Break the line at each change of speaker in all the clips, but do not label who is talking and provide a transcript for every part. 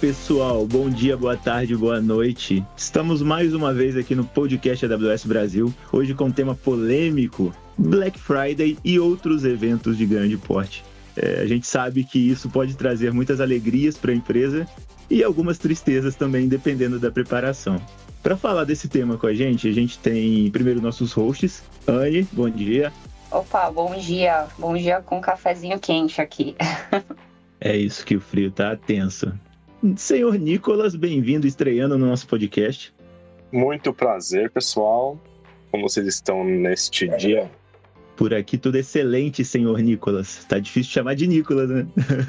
pessoal, bom dia, boa tarde, boa noite. Estamos mais uma vez aqui no podcast AWS Brasil, hoje com um tema polêmico: Black Friday e outros eventos de grande porte. É, a gente sabe que isso pode trazer muitas alegrias para a empresa e algumas tristezas também, dependendo da preparação. Para falar desse tema com a gente, a gente tem primeiro nossos hosts. Anne, bom dia.
Opa, bom dia. Bom dia com um cafezinho quente aqui.
é isso que o frio tá tenso. Senhor Nicolas, bem-vindo estreando no nosso podcast.
Muito prazer, pessoal. Como vocês estão neste dia?
Por aqui tudo excelente, senhor Nicolas. Tá difícil chamar de Nicolas, né?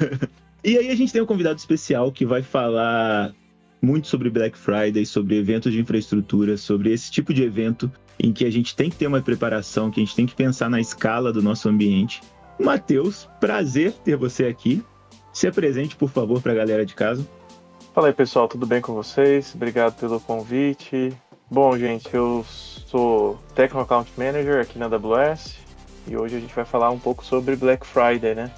e aí a gente tem um convidado especial que vai falar muito sobre Black Friday, sobre eventos de infraestrutura, sobre esse tipo de evento em que a gente tem que ter uma preparação, que a gente tem que pensar na escala do nosso ambiente. Matheus, prazer ter você aqui. Se apresente, por favor, para a galera de casa.
Fala aí pessoal, tudo bem com vocês? Obrigado pelo convite. Bom, gente, eu sou Technical Account Manager aqui na AWS e hoje a gente vai falar um pouco sobre Black Friday, né?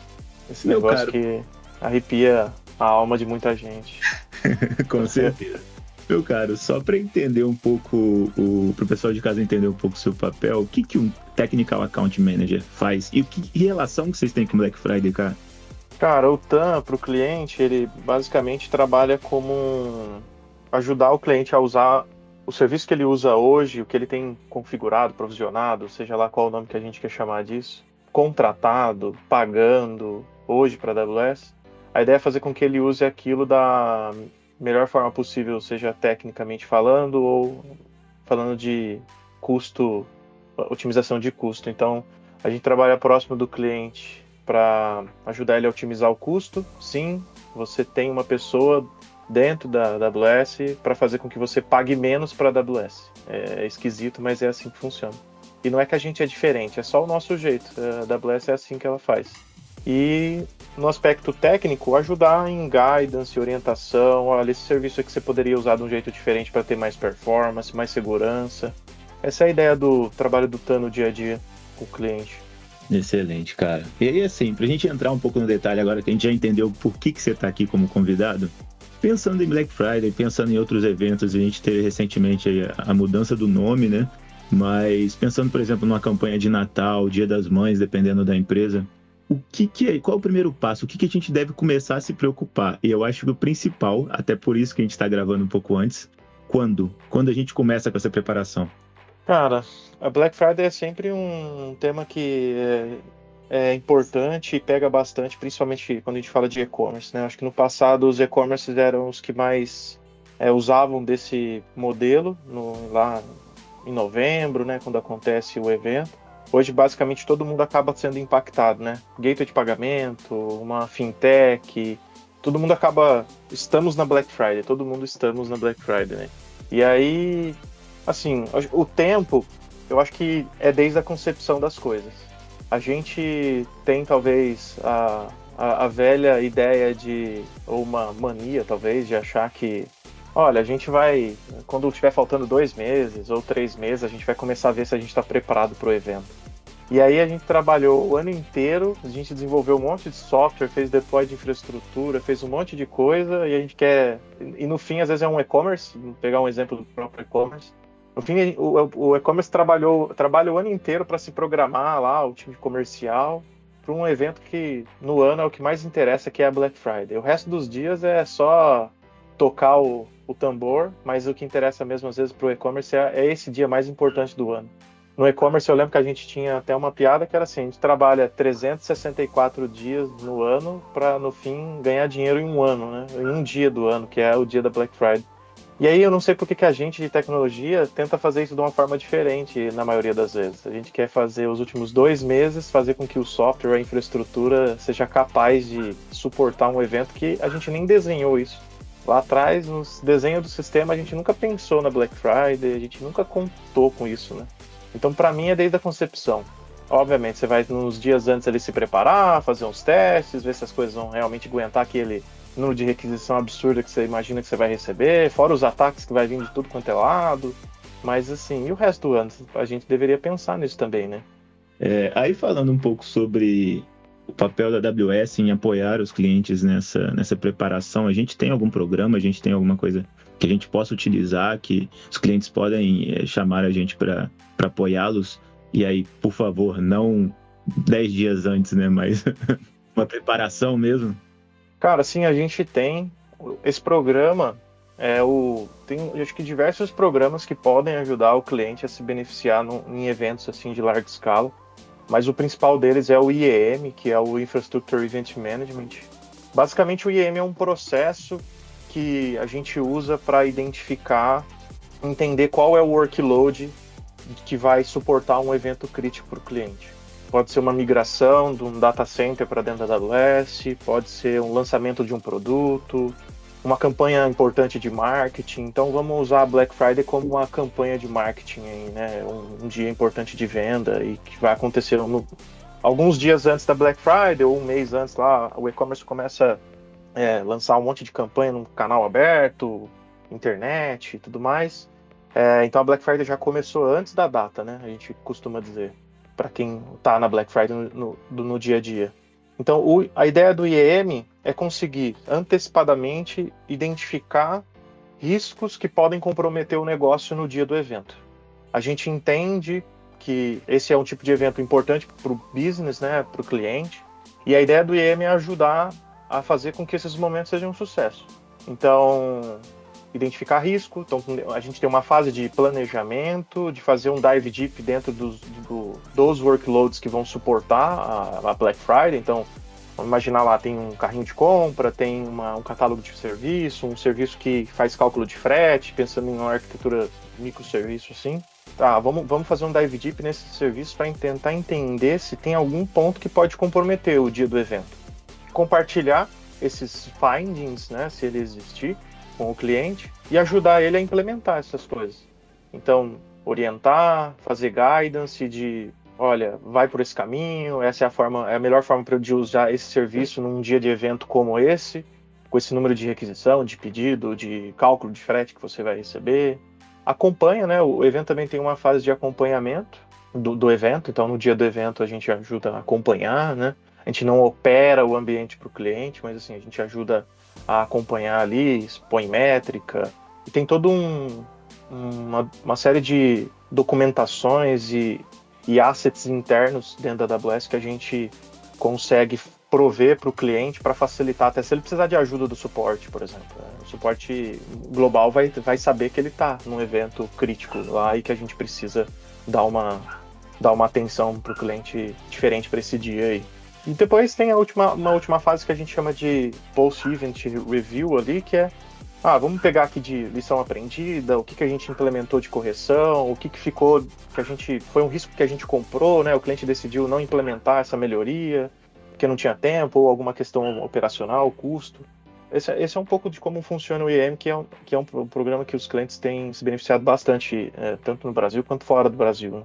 Esse Meu negócio caro. que arrepia a alma de muita gente.
com certeza. Meu caro, só para entender um pouco, o, pro pessoal de casa entender um pouco o seu papel, o que, que um Technical Account Manager faz e que, que relação que vocês têm com Black Friday, cara?
Cara, o TAM para o cliente, ele basicamente trabalha como um... ajudar o cliente a usar o serviço que ele usa hoje, o que ele tem configurado, provisionado, seja lá qual o nome que a gente quer chamar disso, contratado, pagando hoje para a AWS. A ideia é fazer com que ele use aquilo da melhor forma possível, seja tecnicamente falando ou falando de custo, otimização de custo. Então, a gente trabalha próximo do cliente para ajudar ele a otimizar o custo. Sim, você tem uma pessoa dentro da AWS para fazer com que você pague menos para a AWS. É esquisito, mas é assim que funciona. E não é que a gente é diferente, é só o nosso jeito. A AWS é assim que ela faz. E no aspecto técnico, ajudar em guidance, orientação, olha, esse serviço aqui você poderia usar de um jeito diferente para ter mais performance, mais segurança. Essa é a ideia do trabalho do TAN no dia a dia com o cliente.
Excelente, cara. E aí, assim, pra gente entrar um pouco no detalhe agora que a gente já entendeu por que, que você tá aqui como convidado, pensando em Black Friday, pensando em outros eventos, a gente teve recentemente a, mudança do nome, né? Mas pensando, por exemplo, numa campanha de Natal, Dia das Mães, dependendo da empresa, o que, que é, qual é o primeiro passo? O que, que a gente deve começar a se preocupar? E eu acho que o principal, até por isso que a gente está gravando um pouco antes, quando? Quando a gente começa com essa preparação?
Cara, a Black Friday é sempre um tema que é, é importante e pega bastante, principalmente quando a gente fala de e-commerce. Né? Acho que no passado os e-commerces eram os que mais é, usavam desse modelo no, lá em novembro, né, quando acontece o evento. Hoje, basicamente, todo mundo acaba sendo impactado, né? Gateway de pagamento, uma fintech, todo mundo acaba. Estamos na Black Friday, todo mundo estamos na Black Friday, né? E aí assim, o tempo, eu acho que é desde a concepção das coisas. A gente tem talvez a, a, a velha ideia de, ou uma mania talvez, de achar que olha, a gente vai, quando estiver faltando dois meses ou três meses, a gente vai começar a ver se a gente está preparado para o evento. E aí a gente trabalhou o ano inteiro, a gente desenvolveu um monte de software, fez deploy de infraestrutura, fez um monte de coisa, e a gente quer. E no fim, às vezes é um e-commerce, pegar um exemplo do próprio e-commerce. No fim, o, o e-commerce trabalhou trabalha o ano inteiro para se programar lá, o time comercial, para um evento que no ano é o que mais interessa, que é a Black Friday. O resto dos dias é só tocar o, o tambor, mas o que interessa mesmo às vezes para o e-commerce é, é esse dia mais importante do ano. No e-commerce eu lembro que a gente tinha até uma piada que era assim, a gente trabalha 364 dias no ano para no fim ganhar dinheiro em um ano, né? Em um dia do ano, que é o dia da Black Friday. E aí eu não sei por que, que a gente de tecnologia tenta fazer isso de uma forma diferente na maioria das vezes. A gente quer fazer os últimos dois meses, fazer com que o software, a infraestrutura seja capaz de suportar um evento que a gente nem desenhou isso. Lá atrás, nos desenhos do sistema, a gente nunca pensou na Black Friday, a gente nunca contou com isso, né? Então, para mim, é desde a concepção. Obviamente, você vai nos dias antes ali se preparar, fazer uns testes, ver se as coisas vão realmente aguentar aquele número de requisição absurda que você imagina que você vai receber, fora os ataques que vai vir de tudo quanto é lado. Mas assim, e o resto do ano? A gente deveria pensar nisso também, né?
É, aí falando um pouco sobre o papel da AWS em apoiar os clientes nessa, nessa preparação? A gente tem algum programa, a gente tem alguma coisa que a gente possa utilizar, que os clientes podem é, chamar a gente para apoiá-los? E aí, por favor, não 10 dias antes, né? Mas uma preparação mesmo?
Cara, sim, a gente tem. Esse programa é o. Tem acho que diversos programas que podem ajudar o cliente a se beneficiar no, em eventos assim de larga escala. Mas o principal deles é o IEM, que é o Infrastructure Event Management. Basicamente, o IEM é um processo que a gente usa para identificar, entender qual é o workload que vai suportar um evento crítico para o cliente. Pode ser uma migração de um data center para dentro da AWS, pode ser um lançamento de um produto, uma campanha importante de marketing. Então vamos usar a Black Friday como uma campanha de marketing aí, né? Um, um dia importante de venda e que vai acontecer no, alguns dias antes da Black Friday ou um mês antes lá, o e-commerce começa a é, lançar um monte de campanha no canal aberto, internet e tudo mais. É, então a Black Friday já começou antes da data, né? A gente costuma dizer para quem está na Black Friday no, no, no, dia a dia. Então o, a ideia do IEM é conseguir antecipadamente identificar riscos que podem comprometer o negócio no dia do evento. A gente entende que esse é um tipo de evento importante para o business, né, para o cliente, e a ideia do IEM é ajudar a fazer com que esses momentos sejam um sucesso. Então, identificar risco. Então, a gente tem uma fase de planejamento, de fazer um dive deep dentro dos, do, dos workloads que vão suportar a, a, Black Friday. Então, vamos imaginar lá, tem um carrinho de compra, tem uma, um catálogo de serviço, um serviço que faz cálculo de frete, pensando em uma arquitetura microserviço assim. Tá, vamos, vamos fazer um dive deep nesse serviço para tentar entender se tem algum ponto que pode comprometer o dia do evento. Compartilhar esses findings, né, se ele existir, com o cliente e ajudar ele a implementar essas coisas. Então, orientar, fazer guidance de, olha, vai por esse caminho, essa é a forma, é a melhor forma para eu usar esse serviço num dia de evento como esse, com esse número de requisição, de pedido, de cálculo de frete que você vai receber. Acompanha, né? O evento também tem uma fase de acompanhamento do, do evento, então no dia do evento a gente ajuda a acompanhar, né? A gente não opera o ambiente para o cliente, mas assim, a gente ajuda a acompanhar ali, expõe métrica, e tem todo um, uma, uma série de documentações e, e assets internos dentro da AWS que a gente consegue prover para o cliente para facilitar, até se ele precisar de ajuda do suporte, por exemplo. Né? O suporte global vai, vai saber que ele está num evento crítico lá e que a gente precisa dar uma, dar uma atenção para o cliente diferente para esse dia aí. E depois tem a última, uma última fase que a gente chama de post-event review ali, que é ah, vamos pegar aqui de lição aprendida, o que, que a gente implementou de correção, o que, que ficou, que a gente. Foi um risco que a gente comprou, né? O cliente decidiu não implementar essa melhoria, porque não tinha tempo, ou alguma questão operacional, custo. Esse, esse é um pouco de como funciona o IEM, que é um, que é um programa que os clientes têm se beneficiado bastante, é, tanto no Brasil quanto fora do Brasil.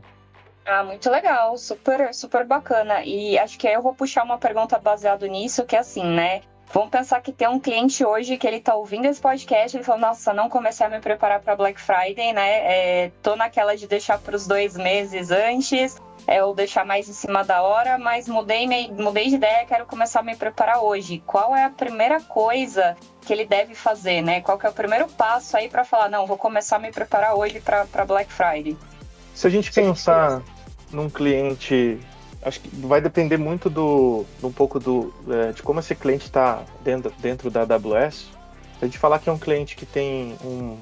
Ah, muito legal, super, super bacana. E acho que aí eu vou puxar uma pergunta baseado nisso, que é assim, né? Vamos pensar que tem um cliente hoje que ele tá ouvindo esse podcast, ele falou, nossa, não comecei a me preparar para Black Friday, né? É, tô naquela de deixar para os dois meses antes, é, ou deixar mais em cima da hora, mas mudei, me, mudei de ideia, quero começar a me preparar hoje. Qual é a primeira coisa que ele deve fazer, né? Qual que é o primeiro passo aí para falar, não, vou começar a me preparar hoje para Black Friday?
Se a gente pensar num cliente, acho que vai depender muito do, um pouco do, é, de como esse cliente está dentro, dentro da AWS. Se a gente falar que é um cliente que tem um,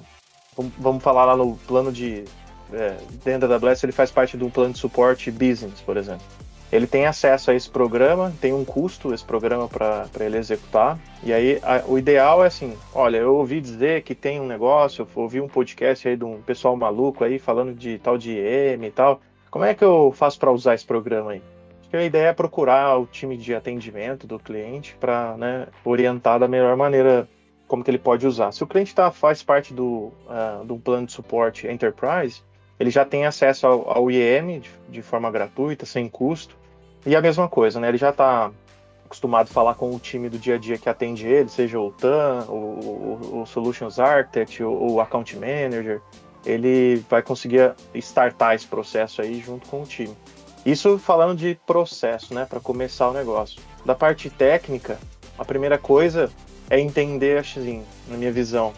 vamos falar lá no plano de, é, dentro da AWS, ele faz parte de um plano de suporte business, por exemplo. Ele tem acesso a esse programa, tem um custo esse programa para ele executar. E aí a, o ideal é assim: olha, eu ouvi dizer que tem um negócio, eu ouvi um podcast aí de um pessoal maluco aí falando de tal de EM e tal. Como é que eu faço para usar esse programa aí? a ideia é procurar o time de atendimento do cliente para né, orientar da melhor maneira como que ele pode usar. Se o cliente tá, faz parte do, uh, de um plano de suporte Enterprise, ele já tem acesso ao, ao IEM de, de, forma gratuita, sem custo. E a mesma coisa, né? Ele já está acostumado a falar com o time do dia a dia que atende ele, seja o TAM, o, o, o Solutions Architect, o, o Account Manager ele vai conseguir startar esse processo aí junto com o time. Isso falando de processo, né, para começar o negócio. Da parte técnica, a primeira coisa é entender assim, na minha visão.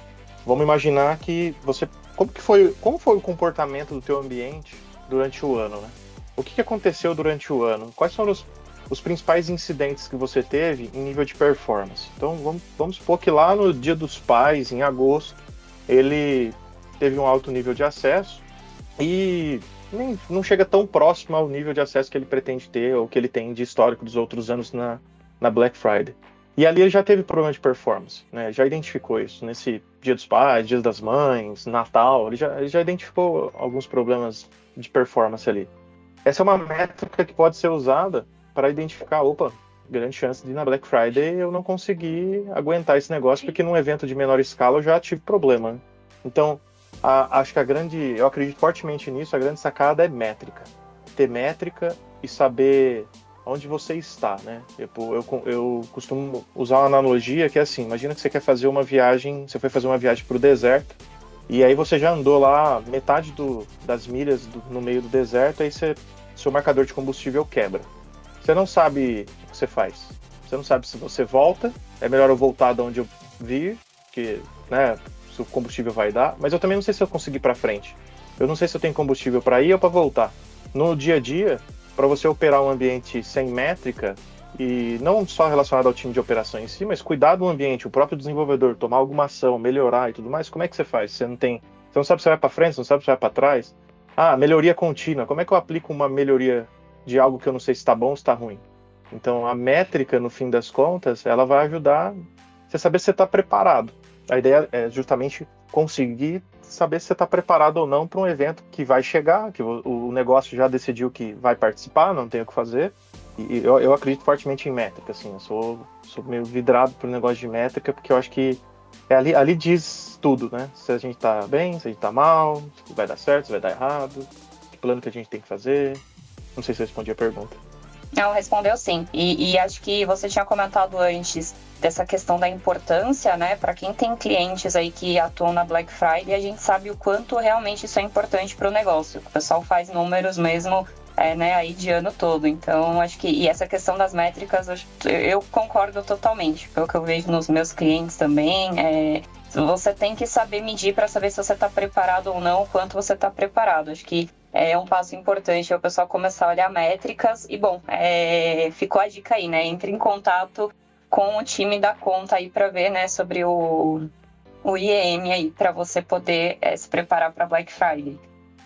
Vamos imaginar que você como que foi, como foi o comportamento do teu ambiente durante o ano, né? O que, aconteceu durante o ano? Quais foram os, os principais incidentes que você teve em nível de performance? Então vamos, vamos supor que lá no Dia dos Pais, em agosto, ele teve um alto nível de acesso e nem, não chega tão próximo ao nível de acesso que ele pretende ter ou que ele tem de histórico dos outros anos na, na Black Friday. E ali ele já teve problema de performance, né? Já identificou isso nesse Dia dos Pais, Dia das Mães, Natal, ele já, ele já identificou alguns problemas de performance ali. Essa é uma métrica que pode ser usada para identificar, opa, grande chance de na Black Friday eu não conseguir aguentar esse negócio, porque num evento de menor escala eu já tive problema. Né? Então, a, acho que a grande, eu acredito fortemente nisso, a grande sacada é métrica. Ter métrica e saber onde você está, né? Tipo, eu, eu, eu costumo usar uma analogia que é assim, imagina que você quer fazer uma viagem, você foi fazer uma viagem para o deserto, e aí você já andou lá metade do, das milhas do, no meio do deserto, aí você, seu marcador de combustível quebra. Você não sabe o que você faz. Você não sabe se você volta, é melhor eu voltar de onde eu vi, que, né, se o combustível vai dar, mas eu também não sei se eu conseguir para frente. Eu não sei se eu tenho combustível para ir ou para voltar. No dia a dia, para você operar um ambiente sem métrica e não só relacionado ao time de operação em si, mas cuidar do ambiente, o próprio desenvolvedor tomar alguma ação, melhorar e tudo mais, como é que você faz? Você não tem, você não sabe se vai para frente, você não sabe se vai para trás. Ah, melhoria contínua. Como é que eu aplico uma melhoria de algo que eu não sei se está bom ou está ruim? Então, a métrica, no fim das contas, ela vai ajudar você saber se você está preparado. A ideia é justamente conseguir saber se você está preparado ou não para um evento que vai chegar, que o, negócio já decidiu que vai participar, não tem o que fazer. E eu, eu acredito fortemente em métrica, assim, eu sou, sou meio vidrado pro negócio de métrica, porque eu acho que é ali, ali diz tudo, né? Se a gente está bem, se a gente está mal, se vai dar certo, se vai dar errado, que plano que a gente tem que fazer. Não sei se eu respondi a pergunta.
Não, respondeu sim. E, e, acho que você tinha comentado antes dessa questão da importância, né? Para quem tem clientes aí que atuam na Black Friday, a gente sabe o quanto realmente isso é importante para o negócio. O pessoal faz números mesmo, é, né? Aí de ano todo. Então, acho que e essa questão das métricas, eu, eu concordo totalmente. Pelo que eu vejo nos meus clientes também, é, você tem que saber medir para saber se você está preparado ou não, o quanto você está preparado. Acho que é um passo importante é o pessoal começar a olhar métricas. E, bom, é, ficou a dica aí, né? Entre em contato com o time da conta aí para ver, né, sobre o, o IEM aí, para você poder é, se preparar para Black Friday.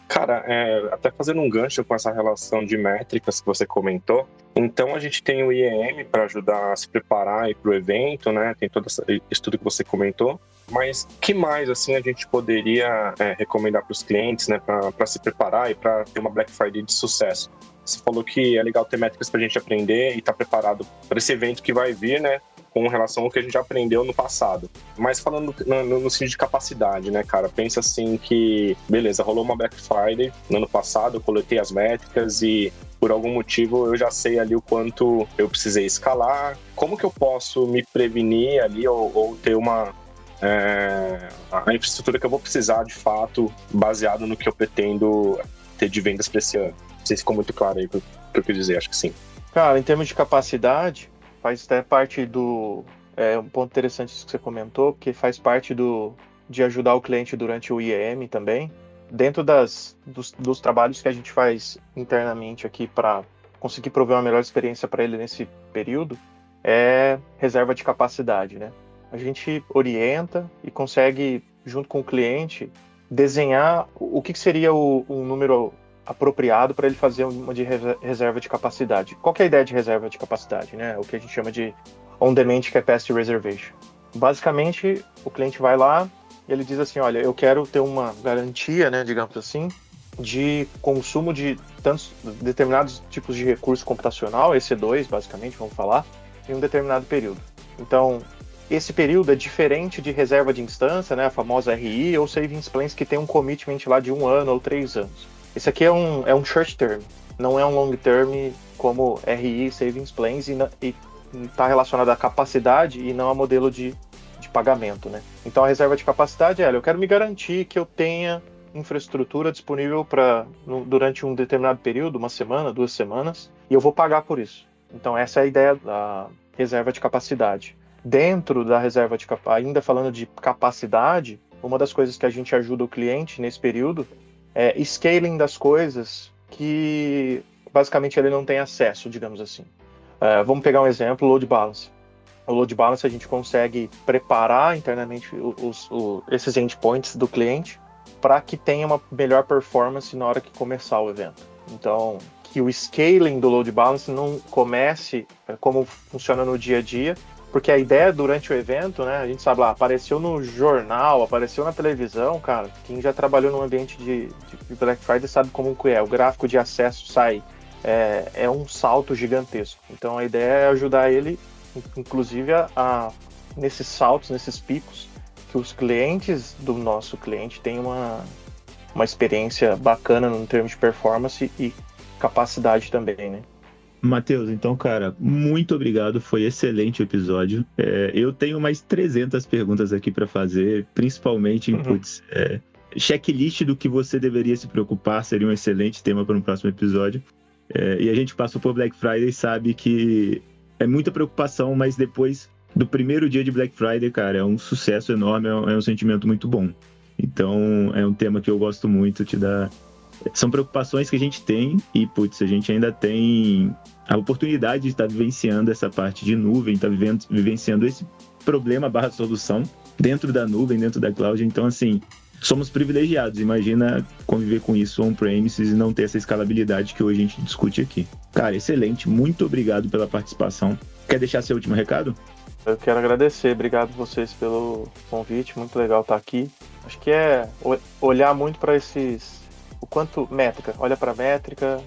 Cara, é, até fazendo um gancho com essa relação de métricas que você comentou, então a gente tem o IEM para ajudar a se preparar para o evento, né? Tem todo isso tudo que você comentou. Mas que mais assim a gente poderia é, recomendar para os clientes, né, para se preparar e para ter uma Black Friday de sucesso? Você falou que é legal ter métricas para a gente aprender e estar tá preparado para esse evento que vai vir, né? Com relação ao que a gente aprendeu no passado. Mas falando no, no, no sentido de capacidade, né, cara? Pensa assim que, beleza, rolou uma Black Friday no ano passado, eu coletei as métricas e por algum motivo eu já sei ali o quanto eu precisei escalar, como que eu posso me prevenir ali ou, ou ter uma, é, a infraestrutura que eu vou precisar de fato, baseado no que eu pretendo ter de vendas para esse ano. Não sei se ficou muito claro aí o que eu quis dizer, acho que sim.
Cara, em termos de capacidade, faz até parte do. É um ponto interessante isso que você comentou, porque faz parte do, de ajudar o cliente durante o IEM também. Dentro das, dos, dos trabalhos que a gente faz internamente aqui para conseguir prover uma melhor experiência para ele nesse período, é reserva de capacidade, né? A gente orienta e consegue, junto com o cliente, desenhar o que seria o, número apropriado para ele fazer uma de reserva de capacidade. Qual é a ideia de reserva de capacidade? Né? O que a gente chama de on-demand capacity reservation. Basicamente, o cliente vai lá e ele diz assim, olha, eu quero ter uma garantia, né, digamos assim, de consumo de tantos determinados tipos de recurso computacional, EC2, basicamente, vamos falar, em um determinado período. Então, esse período é diferente de reserva de instância, né, a famosa RI, ou savings plans que tem um commitment lá de um ano ou três anos. Esse aqui é um, é um short term, não é um long term como RI savings plans e está relacionado à capacidade e não a modelo de, de pagamento, né? Então a reserva de capacidade é, eu quero me garantir que eu tenha infraestrutura disponível para durante um determinado período, uma semana, duas semanas, e eu vou pagar por isso. Então essa é a ideia da reserva de capacidade. Dentro da reserva de ainda falando de capacidade, uma das coisas que a gente ajuda o cliente nesse período é scaling das coisas que basicamente ele não tem acesso, digamos assim. Uh, vamos pegar um exemplo, load balance. O load balance a gente consegue preparar internamente os, os, esses endpoints do cliente para que tenha uma melhor performance na hora que começar o evento. Então, que o scaling do load balance não comece é, como funciona no dia a dia, porque a ideia durante o evento, né, a gente sabe lá, apareceu no jornal, apareceu na televisão, cara, quem já trabalhou no ambiente de, de Black Friday sabe como que é, o gráfico de acesso sai, é, é um salto gigantesco. Então a ideia é ajudar ele, inclusive, a, a nesses saltos, nesses picos, que os clientes do nosso cliente tenham uma, uma experiência bacana no termo de performance e capacidade também, né?
Matheus, então, cara, muito obrigado. Foi excelente o episódio. É, eu tenho mais 300 perguntas aqui para fazer, principalmente em uhum. é, checklist do que você deveria se preocupar. Seria um excelente tema para um próximo episódio. É, e a gente passou por Black Friday e sabe que é muita preocupação, mas depois do primeiro dia de Black Friday, cara, é um sucesso enorme, é um, é um sentimento muito bom. Então, é um tema que eu gosto muito, te dá são preocupações que a gente tem e, putz, a gente ainda tem a oportunidade de estar vivenciando essa parte de nuvem, estar vivendo, vivenciando esse problema barra solução dentro da nuvem, dentro da cloud. Então, assim, somos privilegiados. Imagina conviver com isso on-premises e não ter essa escalabilidade que hoje a gente discute aqui. Cara, excelente. Muito obrigado pela participação. Quer deixar seu último recado?
Eu quero agradecer. Obrigado vocês pelo convite. Muito legal estar aqui. Acho que é olhar muito para esses o quanto métrica, olha para a métrica,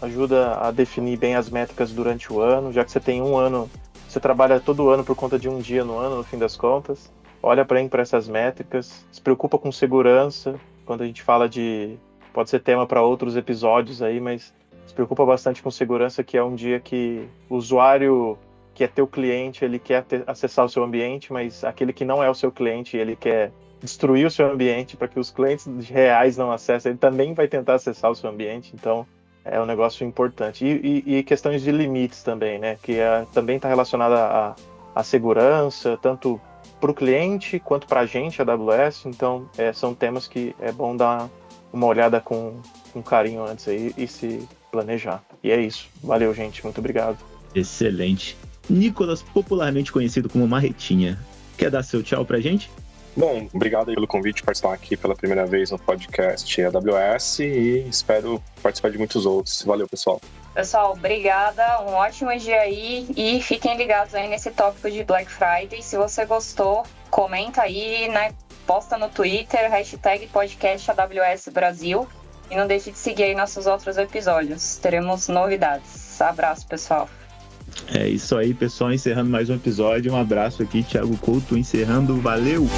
ajuda a definir bem as métricas durante o ano, já que você tem um ano, você trabalha todo ano por conta de um dia no ano, no fim das contas. Olha para essas métricas, se preocupa com segurança, quando a gente fala de pode ser tema para outros episódios aí, mas se preocupa bastante com segurança, que é um dia que o usuário que é teu cliente, ele quer ter, acessar o seu ambiente, mas aquele que não é o seu cliente, ele quer destruir o seu ambiente para que os clientes reais não acessem, ele também vai tentar acessar o seu ambiente. Então, é um negócio importante. E, e, e questões de limites também, né? Que é, também está relacionada à, segurança, tanto para o cliente quanto para a gente, a AWS. Então, é, são temas que é bom dar uma olhada com, com carinho antes aí e se planejar. E é isso. Valeu, gente. Muito obrigado.
Excelente. Nicolas, popularmente conhecido como Marretinha, quer dar seu tchau pra gente?
Bom, obrigado pelo convite participar aqui pela primeira vez no podcast AWS e espero participar de muitos outros. Valeu, pessoal.
Pessoal, obrigada, um ótimo dia aí e fiquem ligados aí nesse tópico de Black Friday. Se você gostou, comenta aí, né? Posta no Twitter, hashtag podcast AWS Brasil e não deixe de seguir aí nossos outros episódios. Teremos novidades. Abraço, pessoal.
É isso aí, pessoal. Encerrando mais um episódio. Um abraço aqui, Thiago Couto, encerrando. Valeu!